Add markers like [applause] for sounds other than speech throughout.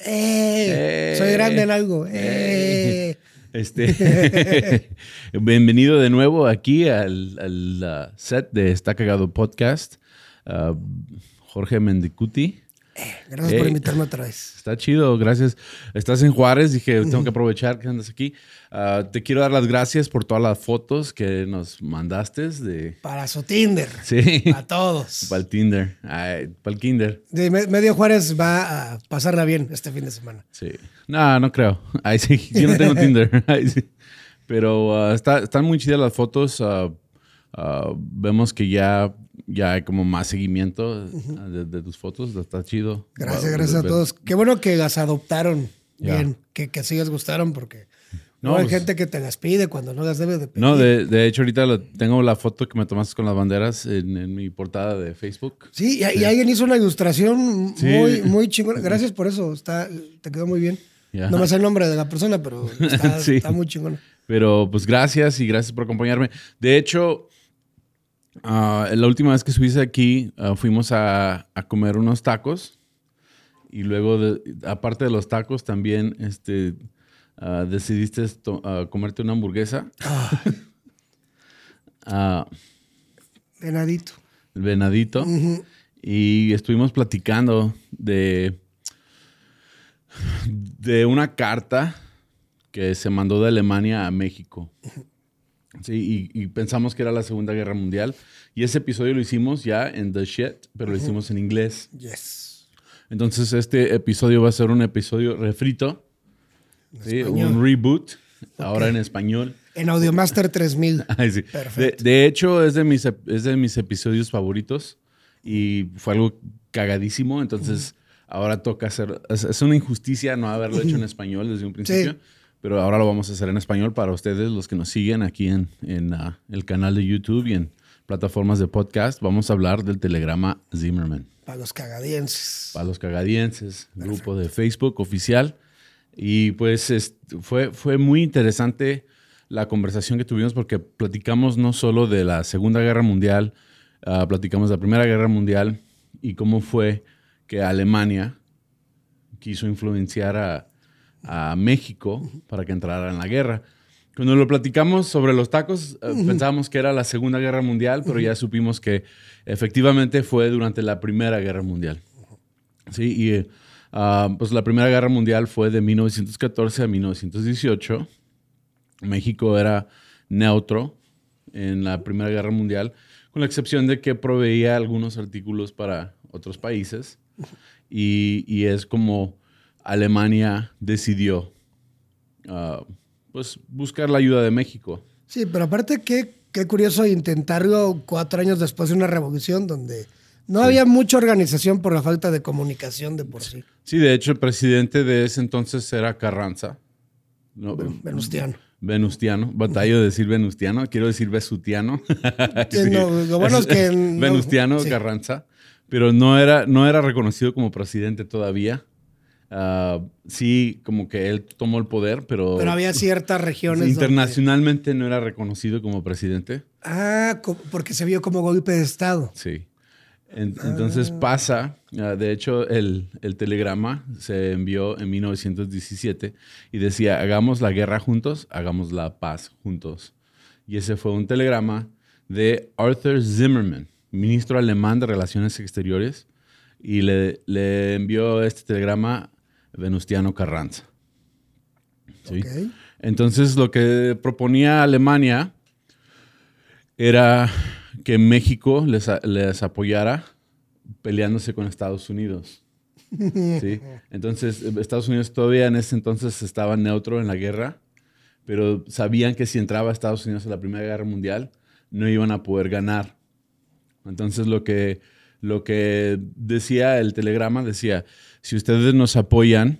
¡Eh! Soy grande en algo. ¡Eh! Este, [laughs] bienvenido de nuevo aquí al, al uh, set de Está Cagado Podcast. Uh, Jorge Mendicuti. Gracias por invitarme [laughs] otra vez. Está chido, gracias. Estás en Juárez, dije, tengo que aprovechar que andas aquí. Ah, te quiero dar las gracias por todas las fotos que nos mandaste de... Para su Tinder. Sí. A todos. [laughs] Para el Tinder, para el Kinder. De Medio Juárez va a pasarla bien este fin de semana. Sí. No, no creo. Ahí sí, yo no tengo [laughs] Tinder. Ahí sí. Pero ah, están muy chidas las fotos. Ah, vemos que ya ya hay como más seguimiento de, tus fotos, está chido. Gracias, gracias a todos. Qué bueno que las adoptaron bien, que, que así les gustaron porque no, hay pues gente que te las pide cuando no las debe de pedir. No, de, hecho ahorita tengo la foto que me tomaste con las banderas en, mi portada de Facebook. Sí, y, alguien hizo una ilustración muy, muy [laughs] chingona. Gracias por eso, está, te quedó muy bien. No me sé el nombre de la persona, pero [laughs] está, está muy chingona. Pero pues gracias y gracias por acompañarme. De hecho, Ah, la última vez que subiste aquí, ah, fuimos a, comer unos tacos. Y luego, aparte de los tacos, también este, ah, decidiste comerte una hamburguesa. [laughs] venadito. El venadito. Y estuvimos platicando de, de una carta que se mandó de Alemania a México. Sí, y, pensamos que era la Segunda Guerra Mundial. Y ese episodio lo hicimos ya en The Shit, pero lo hicimos en inglés. Yes. Entonces, este episodio va a ser un episodio refrito. ¿sí? Un reboot, ahora en español. En Audiomaster 3000. [laughs] sí. Perfecto. De, hecho, es de, mis, es de mis episodios favoritos y fue algo cagadísimo. Entonces, ahora toca hacer. Es, una injusticia no haberlo hecho en [laughs] español desde un principio. Sí pero ahora lo vamos a hacer en español para ustedes, los que nos siguen aquí en, en ah, el canal de YouTube y en plataformas de podcast. Vamos a hablar del telegrama Zimmerman. Para los cagadienses. Para los cagadienses, grupo de Facebook oficial. Y pues fue, fue muy interesante la conversación que tuvimos porque platicamos no solo de la Segunda Guerra Mundial, ah, platicamos de la Primera Guerra Mundial y cómo fue que Alemania quiso influenciar a, a México para que entrara en la guerra. Cuando lo platicamos sobre los tacos, eh, pensábamos que era la Segunda Guerra Mundial, pero ya supimos que efectivamente fue durante la Primera Guerra Mundial. Sí, y ah, pues la Primera Guerra Mundial fue de 1914 a 1918. México era neutro en la Primera Guerra Mundial, con la excepción de que proveía algunos artículos para otros países. Y, y es como Alemania decidió ah, pues, buscar la ayuda de México. Sí, pero aparte qué, qué curioso intentarlo cuatro años después de una revolución donde no había mucha organización por la falta de comunicación de por sí. Sí, de hecho el presidente de ese entonces era Carranza. Venustiano. Venustiano, batalla de decir Venustiano, quiero decir Vesutiano. [laughs] lo bueno es que... [laughs] Venustiano Carranza, pero no era, no era reconocido como presidente todavía. Ah, sí, como que él tomó el poder, pero... Pero había ciertas regiones... Internacionalmente no era reconocido como presidente. Ah, porque se vio como golpe de Estado. Sí. entonces ah. pasa, ah, de hecho el, el, telegrama se envió en 1917 y decía, hagamos la guerra juntos, hagamos la paz juntos. Y ese fue un telegrama de Arthur Zimmerman, ministro alemán de Relaciones Exteriores, y le, le envió este telegrama Venustiano Carranza. Entonces lo que proponía Alemania era que México les, apoyara peleándose con Estados Unidos. [laughs] Entonces Estados Unidos todavía en ese entonces estaba neutro en la guerra, pero sabían que si entraba Estados Unidos a la Primera Guerra Mundial no iban a poder ganar. Entonces lo que, lo que decía el telegrama decía, si ustedes nos apoyan,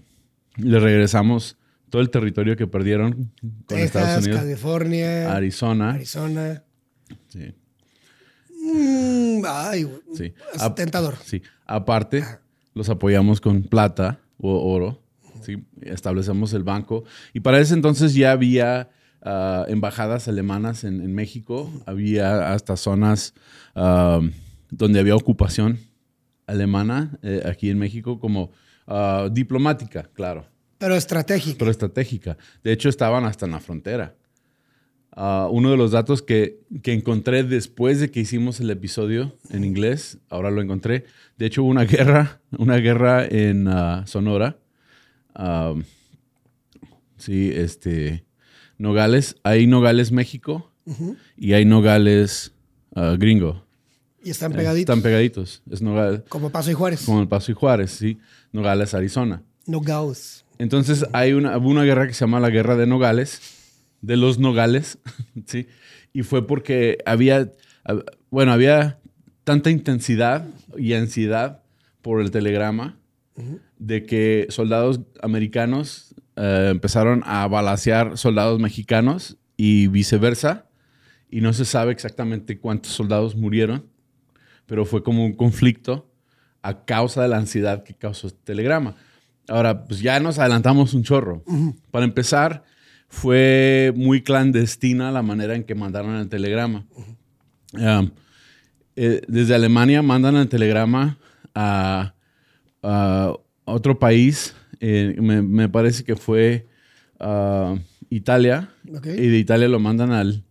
le regresamos todo el territorio que perdieron con Estados Texas, Unidos. California, Arizona. Arizona. Sí, Mm, ay, sí. Es tentador. sí. Aparte, los apoyamos con plata o oro. ¿sí? Establecemos el banco. Y para ese entonces ya había ah, embajadas alemanas en, en México. Había hasta zonas ah, donde había ocupación alemana eh, aquí en México como ah, diplomática, claro. Pero estratégico. pero estratégica. De hecho, estaban hasta en la frontera. Ah, uno de los datos que, que encontré después de que hicimos el episodio en inglés, ahora lo encontré. De hecho, hubo una guerra, una guerra en ah, Sonora. Sí, este, Nogales. Hay Nogales, México, y hay Nogales, gringo. Y están Eh, pegaditos. Están pegaditos. Es Nogales, como Paso y Juárez. como el Paso y Juárez, sí. Nogales, Arizona. No Gauss. Entonces hay una, hubo una guerra que se llama la Guerra de Nogales, de los Nogales, [laughs] ¿sí? Y fue porque había, hab- bueno, había tanta intensidad y ansiedad por el telegrama de que soldados americanos eh, empezaron a balacear soldados mexicanos y viceversa. Y no se sabe exactamente cuántos soldados murieron, pero fue como un conflicto a causa de la ansiedad que causó este telegrama. Ahora, pues ya nos adelantamos un chorro. Para empezar, fue muy clandestina la manera en que mandaron el telegrama. Um, eh, desde Alemania mandan el telegrama a, a otro país, eh, me, me parece que fue ah, Italia, y de Italia lo mandan al,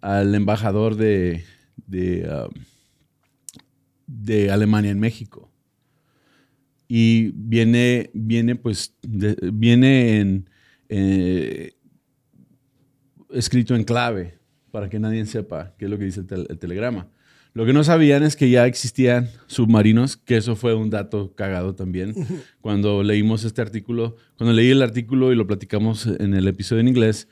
al embajador de, de, ah, de Alemania en México. Y viene, viene pues, de- viene en, eh, escrito en clave para que nadie sepa qué es lo que dice el, tel- el telegrama. Lo que no sabían es que ya existían submarinos, que eso fue un dato cagado también. Cuando leímos este artículo, cuando leí el artículo y lo platicamos en el episodio en inglés,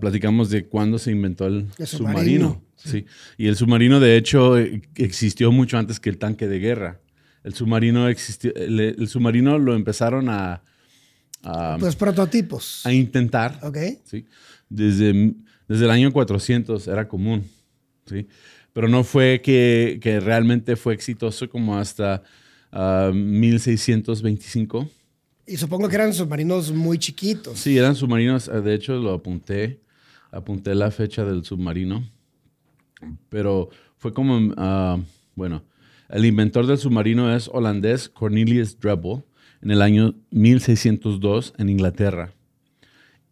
platicamos de cuándo se inventó el, El submarino. submarino, Sí. Y el submarino, de hecho, existió mucho antes que el tanque de guerra. El submarino existió, el, el submarino lo empezaron a, a- Pues prototipos. a intentar Ok. ¿sí? Desde, desde el año 400 era común, ¿sí? Pero no fue que, que realmente fue exitoso como hasta ah, 1625. Y supongo que eran submarinos muy chiquitos. Sí, eran submarinos, ah, de hecho lo apunté, apunté la fecha del submarino, pero fue como, ah, bueno, el inventor del submarino es holandés Cornelius Drebbel en el año 1602 en Inglaterra.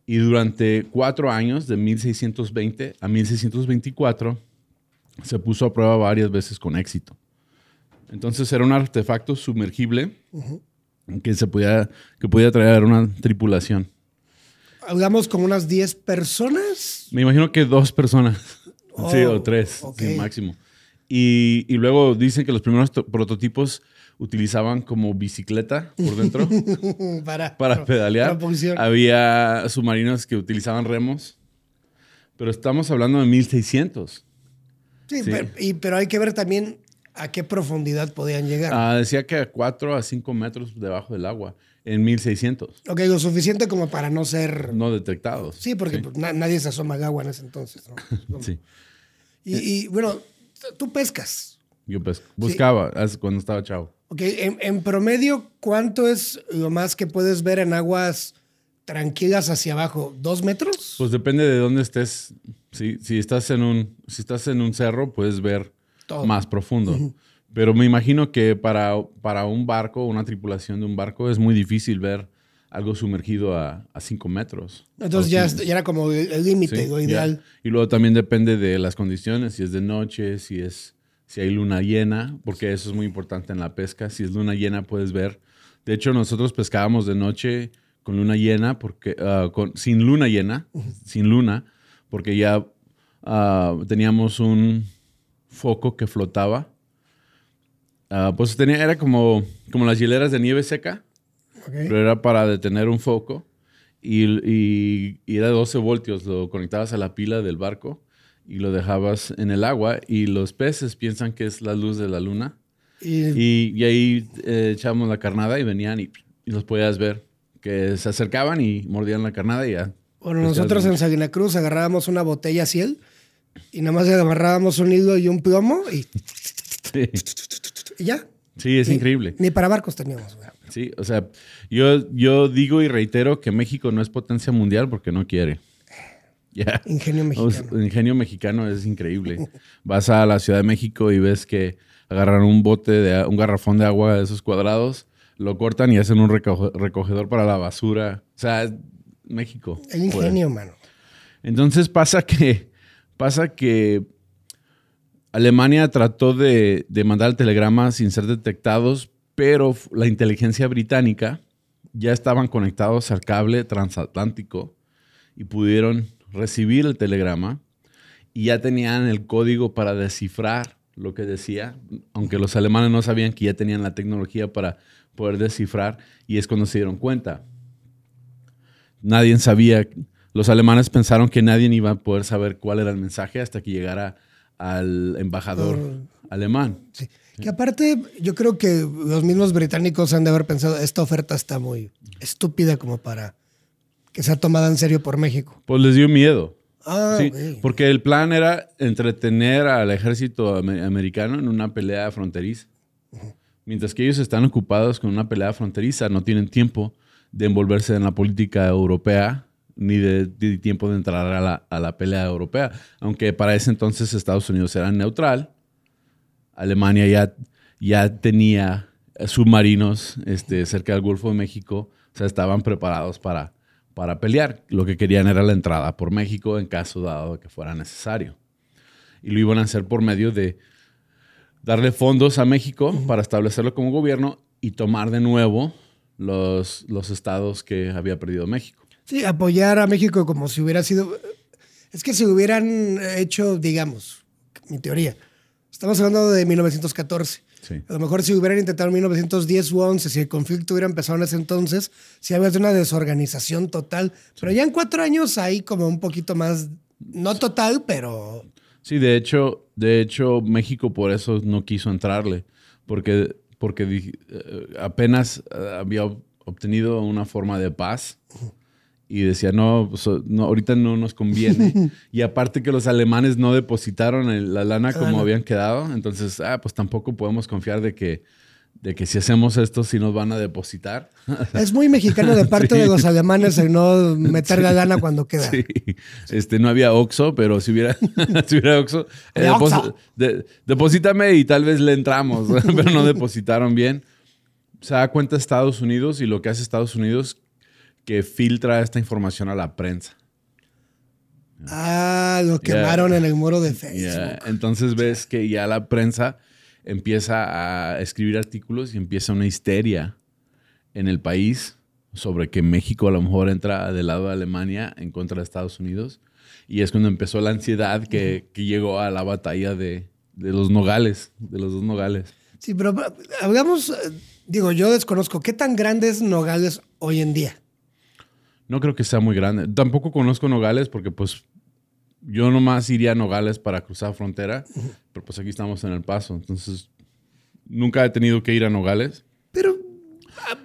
Y durante cuatro años, de 1620 a 1624, se puso a prueba varias veces con éxito. Entonces era un artefacto sumergible que se podía, que podía traer una tripulación. Hablamos con unas 10 personas. Me imagino que dos personas. sí, Oh, o tres, ok. sí, máximo. Y, y luego dicen que los primeros to- prototipos utilizaban como bicicleta por dentro [laughs] para, [laughs] para pedalear. Había submarinos que utilizaban remos. Pero estamos hablando de 1600. Sí, sí. Pero, y- pero hay que ver también a qué profundidad podían llegar. Ah, decía que a 4 a 5 metros debajo del agua en 1600. Ok, lo suficiente como para no ser. No detectados. Sí, porque pues, na- nadie se asoma al agua en ese entonces. [laughs] ¿no? Sí. Y, y, bueno, tú pescas. Yo pues, buscaba cuando estaba chavo. Ok, en, en promedio, ¿cuánto es lo más que puedes ver en aguas tranquilas hacia abajo? ¿Dos metros? Pues depende de dónde estés. Sí, si estás en un, si estás en un cerro, puedes ver Todo. más profundo. Pero me imagino que para, para un barco, una tripulación de un barco, es muy difícil ver algo sumergido a 5 metros. Entonces ya, sí, es- ya era como el límite, sí, lo ya. ideal. Y luego también depende de las condiciones, si es de noche, si es si hay luna llena, porque eso es muy importante en la pesca. Si es luna llena puedes ver. De hecho, nosotros pescábamos de noche con luna llena, porque ah, con, sin luna llena, sin luna, porque ya ah, teníamos un foco que flotaba. Ah, pues tenía, era como, como las hieleras de nieve seca, Ok. pero era para detener un foco y, y- y era 12 voltios. Lo conectabas a la pila del barco y lo dejabas en el agua y los peces piensan que es la luz de la luna Y, y, ahí eh, echábamos la carnada y venían y, y los podías ver que se acercaban y mordían la carnada y ya. Bueno, nosotros en Sagina Cruz agarrábamos una botella ciel y nada más agarrábamos un hilo y un plomo y, Sí, y ya. Sí, es Ni- increíble. Ni para barcos teníamos, güey. Sí, o sea, yo, yo digo y reitero que México no es potencia mundial porque no quiere. [laughs] Ya. Ingenio mexicano. Ingenio mexicano es increíble. Vas a la Ciudad de México y ves que agarran un bote, de, un garrafón de agua de esos cuadrados, lo cortan y hacen un recoge- recogedor para la basura. O sea, es México. El ingenio, mano. Entonces pasa que, pasa que Alemania trató de, mandar el telegrama sin ser detectados, pero la inteligencia británica ya estaban conectados al cable transatlántico y pudieron recibir el telegrama y ya tenían el código para descifrar lo que decía, aunque los alemanes no sabían que ya tenían la tecnología para poder descifrar y es cuando se dieron cuenta. Nadie sabía, los alemanes pensaron que nadie iba a poder saber cuál era el mensaje hasta que llegara al embajador alemán. Sí. Que aparte, yo creo que los mismos británicos han de haber pensado, esta oferta está muy estúpida como para que sea tomada en serio por México. Pues les dio miedo. Ah, Sí, porque el plan era entretener al ejército ame- americano en una pelea fronteriza. Mientras que ellos están ocupados con una pelea fronteriza, no tienen tiempo de envolverse en la política europea ni de, de tiempo de entrar a la, a la pelea europea. Aunque para ese entonces Estados Unidos era neutral, Alemania ya, ya tenía submarinos este, cerca del Golfo de México, o sea, estaban preparados para, para pelear. Lo que querían era la entrada por México en caso dado que fuera necesario. Y lo iban a hacer por medio de darle fondos a México para establecerlo como gobierno y tomar de nuevo los, los estados que había perdido México. Sí, apoyar a México como si hubiera sido... Es que si hubieran hecho, digamos, mi teoría, estamos hablando de 1914. Sí. A lo mejor si hubieran intentado en 1910 u 11, si el conflicto hubiera empezado en ese entonces, si había una desorganización total. Pero ya en cuatro años hay como un poquito más, no total, pero Sí, de hecho, de hecho, México por eso no quiso entrarle, porque, porque eh, apenas eh, había ob- obtenido una forma de paz y decía, no, pues, no, ahorita no nos conviene. [laughs] y aparte que los alemanes no depositaron el- la lana como habían quedado, entonces, ah, pues tampoco podemos confiar de que, de que si hacemos esto, sí nos van a depositar. [laughs] es muy mexicano de parte de los alemanes el no meter la lana cuando queda. Sí. Este, no había Oxxo, pero si hubiera, [laughs] si hubiera Oxxo, eh, Oxxo. de- deposítame y tal vez le entramos, pero no depositaron bien. Se da cuenta Estados Unidos y lo que hace Estados Unidos que filtra esta información a la prensa. Ah, lo quemaron en el muro de Facebook. Entonces ves que ya la prensa empieza a escribir artículos y empieza una histeria en el país sobre que México a lo mejor entra del lado de Alemania en contra de Estados Unidos. Y es cuando empezó la ansiedad que, que llegó a la batalla de, de los nogales, de los dos nogales. Sí, pero eh, hablamos, eh, digo, yo desconozco, ¿qué tan grandes Nogales hoy en día? No creo que sea muy grande. Tampoco conozco Nogales porque pues yo nomás iría a Nogales para cruzar frontera, pero pues aquí estamos en El Paso, entonces nunca he tenido que ir a Nogales. Pero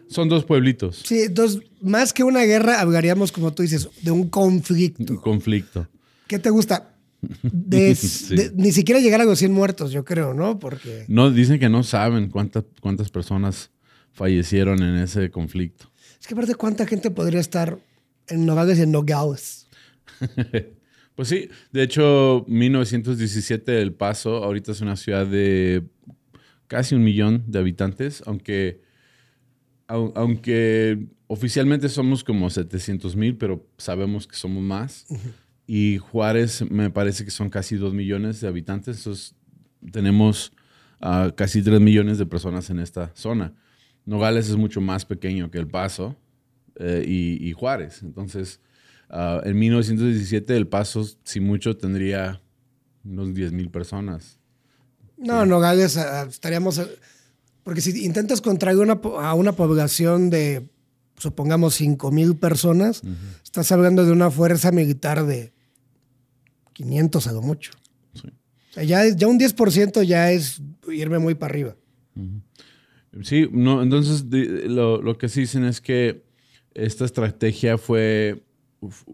Son dos pueblitos. sí, entonces, más que una guerra, hablaríamos, como tú dices, de un conflicto. Un conflicto. ¿Qué te gusta? De- [laughs] Sí. de- ni siquiera llegar a los 100 muertos, yo creo, ¿no? Porque No, dicen que no saben cuántas, cuántas personas fallecieron en ese conflicto. es que aparte, ¿cuánta gente podría estar en Nogales y en Nogales? [laughs] Pues sí, de hecho, 1917 El Paso ahorita es una ciudad de casi un millón de habitantes, aunque, au- aunque oficialmente somos como 700 mil, pero sabemos que somos más. Y Juárez me parece que son casi 2 millones de habitantes, entonces tenemos ah, casi 3 millones de personas en esta zona. Nogales es mucho más pequeño que El Paso eh, y, y Juárez, entonces... Ah, en 1917 El Paso, si mucho, tendría unos 10 mil personas. No, Nogales ah, estaríamos. ah, Porque si intentas contraer una, a una población de, supongamos, 5 mil personas, estás hablando de una fuerza militar de 500 a lo mucho. Sí. O sea, ya, ya un 10% ya es irme muy para arriba. Sí, no, entonces de- lo, lo que sí dicen es que esta estrategia fue,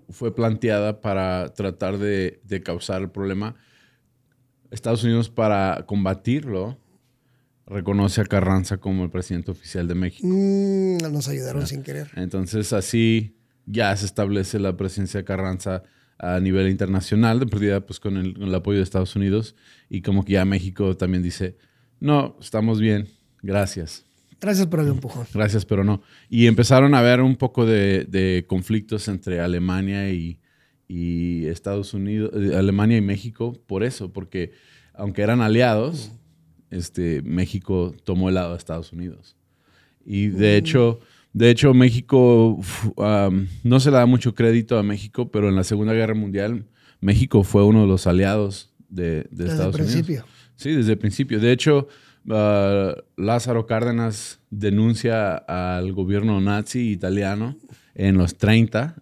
fue planteada para tratar de, causar el problema. Estados Unidos, para combatirlo, reconoce a Carranza como el presidente oficial de México. Mm, nos ayudaron sin querer. Entonces, así ya se establece la presencia de Carranza a nivel internacional, de perdida pues con el, apoyo de Estados Unidos, y como que ya México también dice, no, estamos bien, gracias. Gracias por el empujón. Gracias, pero no. Y empezaron a haber un poco de, conflictos entre Alemania y, Estados Unidos, eh, Alemania y México por eso, porque aunque eran aliados, este, México tomó el lado de Estados Unidos. Y de mm. hecho, de hecho, México no se le da mucho crédito a México, pero en la Segunda Guerra Mundial México fue uno de los aliados de, de Estados Unidos. Desde el principio. Sí, desde el principio. De hecho, Ah, Lázaro Cárdenas denuncia al gobierno nazi italiano en los 30,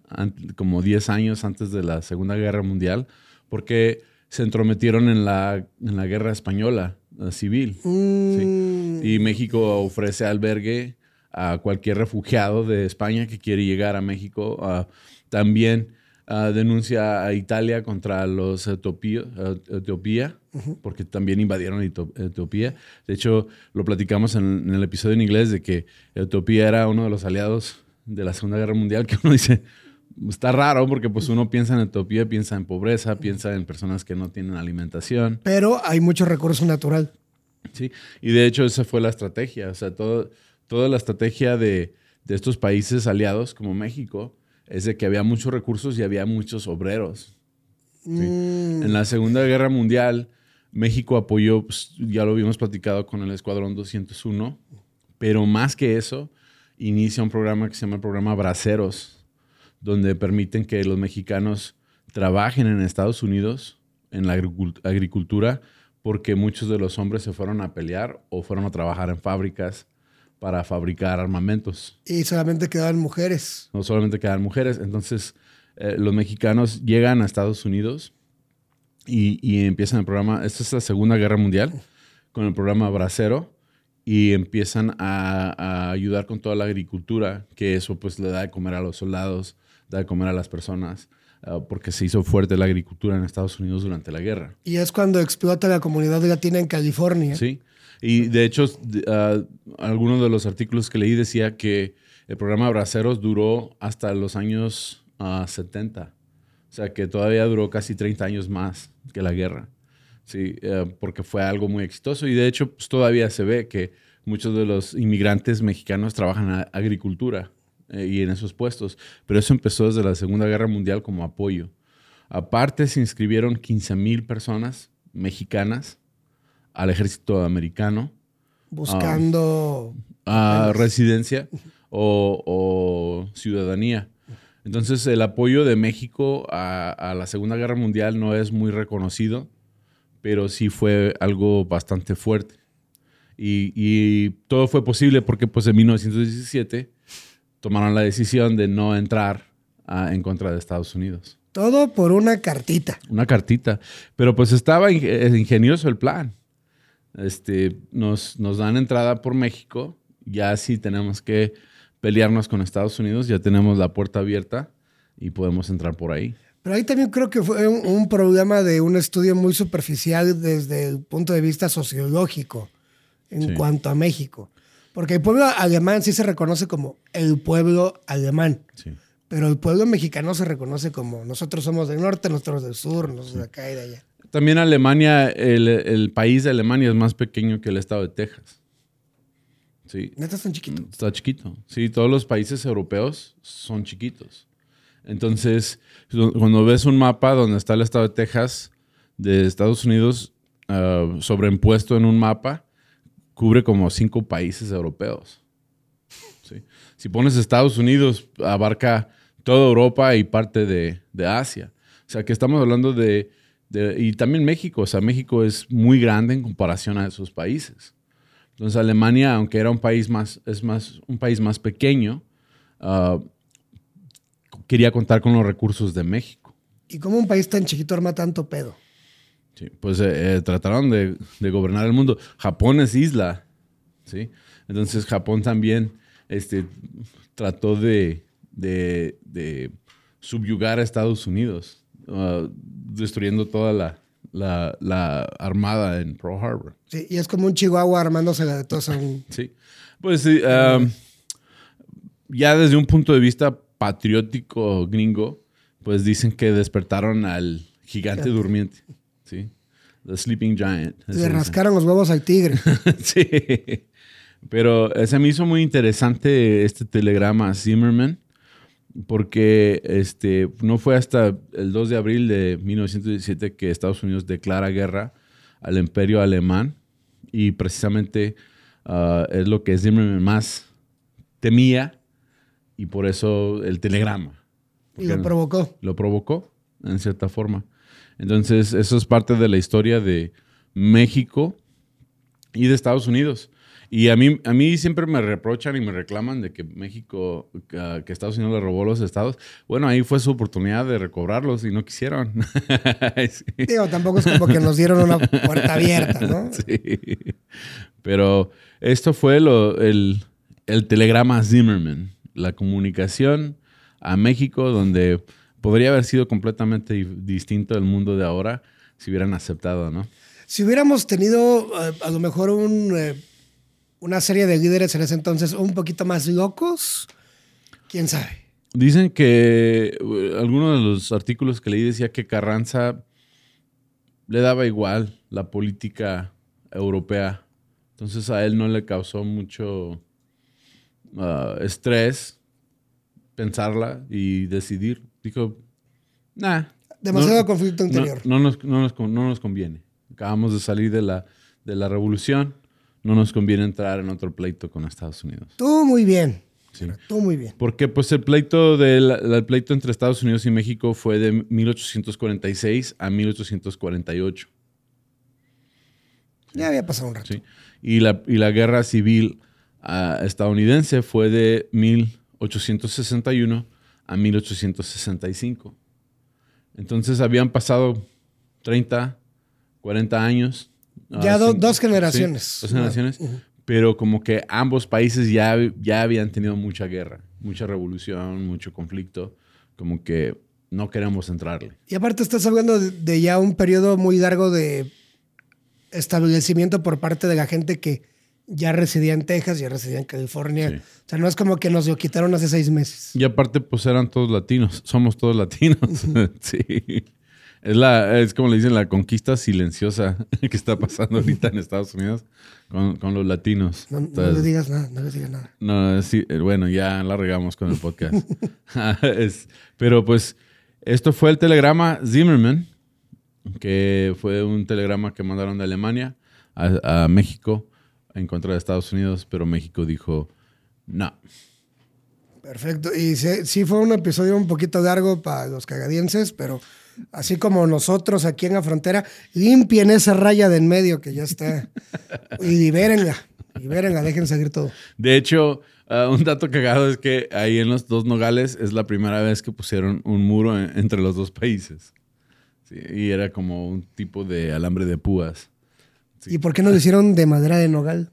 como 10 años antes de la Segunda Guerra Mundial, porque se entrometieron en la, en la guerra española civil. Mm. Y México ofrece albergue a cualquier refugiado de España que quiere llegar a México. Ah, también denuncia a Italia contra los Etiopía, porque también invadieron Etiopía. De hecho, lo platicamos en, el episodio en inglés de que Etiopía era uno de los aliados de la Segunda Guerra Mundial, que uno dice, está raro porque pues uno piensa en Etiopía, piensa en pobreza, piensa en personas que no tienen alimentación. Pero hay mucho recurso natural. Sí, y de hecho esa fue la estrategia, o sea, todo, toda la estrategia de, de estos países aliados como México es de que había muchos recursos y había muchos obreros. Mm. En la Segunda Guerra Mundial, México apoyó, pues, ya lo habíamos platicado con el Escuadrón 201, pero más que eso, inicia un programa que se llama el programa Braceros, donde permiten que los mexicanos trabajen en Estados Unidos en la agricultura porque muchos de los hombres se fueron a pelear o fueron a trabajar en fábricas para fabricar armamentos. Y solamente quedaban mujeres. No solamente quedaban mujeres. Entonces, eh, los mexicanos llegan a Estados Unidos y, empiezan el programa. Esta es la Segunda Guerra Mundial, con el programa Bracero, y empiezan a, ayudar con toda la agricultura, que eso pues le da de comer a los soldados, da de comer a las personas. Ah, porque se hizo fuerte la agricultura en Estados Unidos durante la guerra. Y es cuando explota la comunidad latina en California. Sí, y de hecho, uh, algunos de los artículos que leí decía que el programa Braceros duró hasta los años 70. Ah, o sea, que todavía duró casi 30 años más que la guerra. Sí, eh, porque fue algo muy exitoso. Y de hecho, pues, todavía se ve que muchos de los inmigrantes mexicanos trabajan en agricultura eh, y en esos puestos. Pero eso empezó desde la Segunda Guerra Mundial como apoyo. Aparte, se inscribieron 15 mil personas mexicanas al ejército americano. Buscando... a residencia o, ciudadanía. Entonces el apoyo de México a, la Segunda Guerra Mundial no es muy reconocido, pero sí fue algo bastante fuerte. Y, todo fue posible porque pues en 1917 tomaron la decisión de no entrar en contra de Estados Unidos. Todo por una cartita. Una cartita. Pero pues estaba ingenioso el plan este, nos, nos dan entrada por México, ya si tenemos que pelearnos con Estados Unidos, ya tenemos la puerta abierta y podemos entrar por ahí. Pero ahí también creo que fue un, problema de un estudio muy superficial desde el punto de vista sociológico en cuanto a México. Porque el pueblo alemán sí se reconoce como el pueblo alemán. Pero el pueblo mexicano se reconoce como nosotros somos del norte, nosotros del sur, nosotros de acá y de allá. También Alemania, el, país de Alemania es más pequeño que el estado de Texas. Sí. ¿Neta tan chiquito? Está chiquito. Sí, todos los países europeos son chiquitos. Entonces, cuando ves un mapa donde está el estado de Texas de Estados Unidos uh, sobreimpuesto en un mapa, cubre como cinco países europeos. Si pones Estados Unidos, abarca toda Europa y parte de, de Asia. O sea que estamos hablando de y también México, o sea, México es muy grande en comparación a esos países. Entonces Alemania, aunque era un país más, es más, un país más pequeño, ah, quería contar con los recursos de México. ¿Y cómo un país tan chiquito arma tanto pedo? Sí, pues eh, eh, trataron de, de, gobernar el mundo. Japón es isla, ¿sí? Entonces Japón también este, trató de, de, de subyugar a Estados Unidos, uh, destruyendo toda la, la, la armada en Pearl Harbor. Sí, y es como un chihuahua armándose de todos un... Sí. Pues sí, um, ya desde un punto de vista patriótico gringo, pues dicen que despertaron al gigante durmiente. Sí. The Sleeping Giant. Le rascaron los huevos al tigre. [laughs] sí. Pero eh, se me hizo muy interesante este telegrama a Zimmerman, porque este, no fue hasta el 2 de abril de 1917 que Estados Unidos declara guerra al imperio alemán y precisamente ah, es lo que Zimmerman más temía y por eso el telegrama. Y lo provocó. Lo provocó, en cierta forma. Entonces, eso es parte de la historia de México y de Estados Unidos. Y a mí, a mí siempre me reprochan y me reclaman de que México, que que Estados Unidos le robó los estados. Bueno, ahí fue su oportunidad de recobrarlos y no quisieron. [laughs] Sí. Digo, tampoco es como que nos dieron una puerta [laughs] abierta, ¿no? Sí. Pero esto fue lo- el, el telegrama Zimmerman, la comunicación a México, donde podría haber sido completamente di- distinto el mundo de ahora si hubieran aceptado, ¿no? Si hubiéramos tenido eh, a lo mejor un, eh, una serie de líderes en ese entonces un poquito más locos, quién sabe. Dicen que uh, algunos de los artículos que leí decía que Carranza le daba igual la política europea. Entonces a él no le causó mucho ah, estrés pensarla y decidir. Dijo, nah. Demasiado no- conflicto interior. No, nos, no nos con- no nos conviene. Acabamos de salir de la, de la revolución. No nos conviene entrar en otro pleito con Estados Unidos. Tú muy bien. Sí. Tú muy bien. Porque pues el pleito, del, el pleito entre Estados Unidos y México fue de 1846 a 1848. Ya había pasado un rato. ¿sí? Y, la, y la guerra civil ah, estadounidense fue de 1861 a 1865. Entonces habían pasado 30, 40 años. Ah, Ya do- cinco- dos sí, generaciones. dos generaciones. Pero como que ambos países ya, ya habían tenido mucha guerra, mucha revolución, mucho conflicto. Como que no queremos entrarle. Y aparte estás hablando de, de ya un periodo muy largo de establecimiento por parte de la gente que ya residía en Texas, ya residía en California. Sí. O sea, no es como que nos lo quitaron hace seis meses. Y aparte, pues eran todos latinos. [laughs] Somos todos latinos. [laughs] sí. Es, la, es como le dicen, la conquista silenciosa [laughs] que está pasando ahorita en Estados Unidos con, con los latinos. No, no Entonces, le digas nada, no le digas nada. No, sí, eh, bueno, ya la regamos con el podcast. [laughs] [laughs] Es- pero pues esto fue el telegrama Zimmerman, que fue un telegrama que mandaron de Alemania a, a México en contra de Estados Unidos, pero México dijo, no. Perfecto. Y sí, sí fue un episodio un poquito largo para los canadienses, pero así como nosotros aquí en la frontera, limpien esa raya de en medio que ya está y libérenla. Libérenla, dejen seguir todo. De hecho, ah, un dato cagado es que ahí en los dos nogales es la primera vez que pusieron un muro en- entre los dos países. Sí, y era como un tipo de alambre de púas. Sí. ¿Y por qué no lo hicieron de madera de nogal?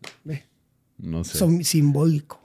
No sé. son simbólico.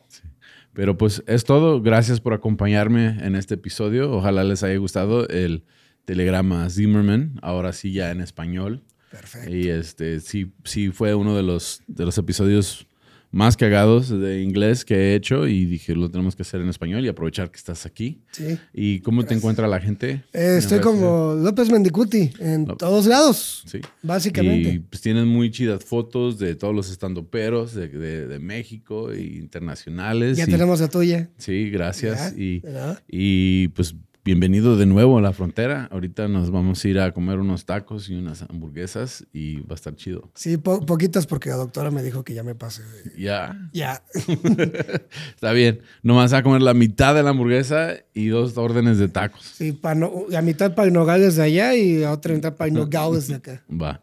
Pero pues es todo. Gracias por acompañarme en este episodio. Ojalá les haya gustado el telegrama Zimmerman, ahora sí ya en español. Perfecto. Y este sí, sí fue uno de los, de los episodios más cagados de inglés que he hecho y dije, lo tenemos que hacer en español y aprovechar que estás aquí. Sí. ¿Y cómo te encuentra la gente? Eh, estoy como López Mendicuti en No. todos lados, Sí. básicamente. Y pues tienen muy chidas fotos de todos los estandoperos de, de, de México e internacionales. ya y- tenemos la tuya. Sí, gracias. Ya, Y, y pues bienvenido de nuevo a la frontera. Ahorita nos vamos a ir a comer unos tacos y unas hamburguesas y va a estar chido. Sí, po- poquitas porque la doctora me dijo que ya me pase. Ya, Ya. [laughs] está bien. Nomás a comer la mitad de la hamburguesa y dos órdenes de tacos. Sí, pa no- la mitad para nogales de allá y la otra mitad para [laughs] nogales de acá. Va.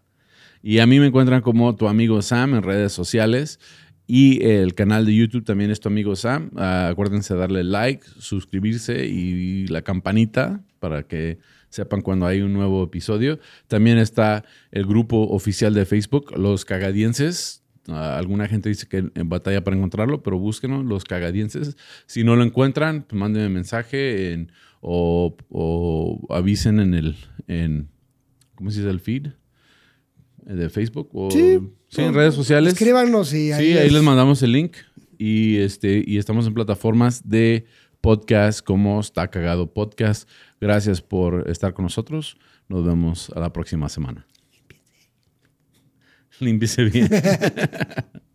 Y a mí me encuentran como tu amigo Sam en redes sociales. Y el canal de YouTube también es tu amigo Sam. Ah, acuérdense de darle like, suscribirse y la campanita para que sepan cuando hay un nuevo episodio. También está el grupo oficial de Facebook, Los Cagadienses. alguna gente dice que en batalla para encontrarlo, pero búsquenlo, los cagadienses. Si no lo encuentran, mándenme mensaje o, avisen en el, en, ¿cómo se dice? El feed de Facebook o sí, en redes sociales. Escríbanos y ahí, sí, ahí les mandamos el link y este y estamos en plataformas de podcast como Está Cagado Podcast. Gracias por estar con nosotros. Nos vemos a la próxima semana. Límpiese bien. [laughs]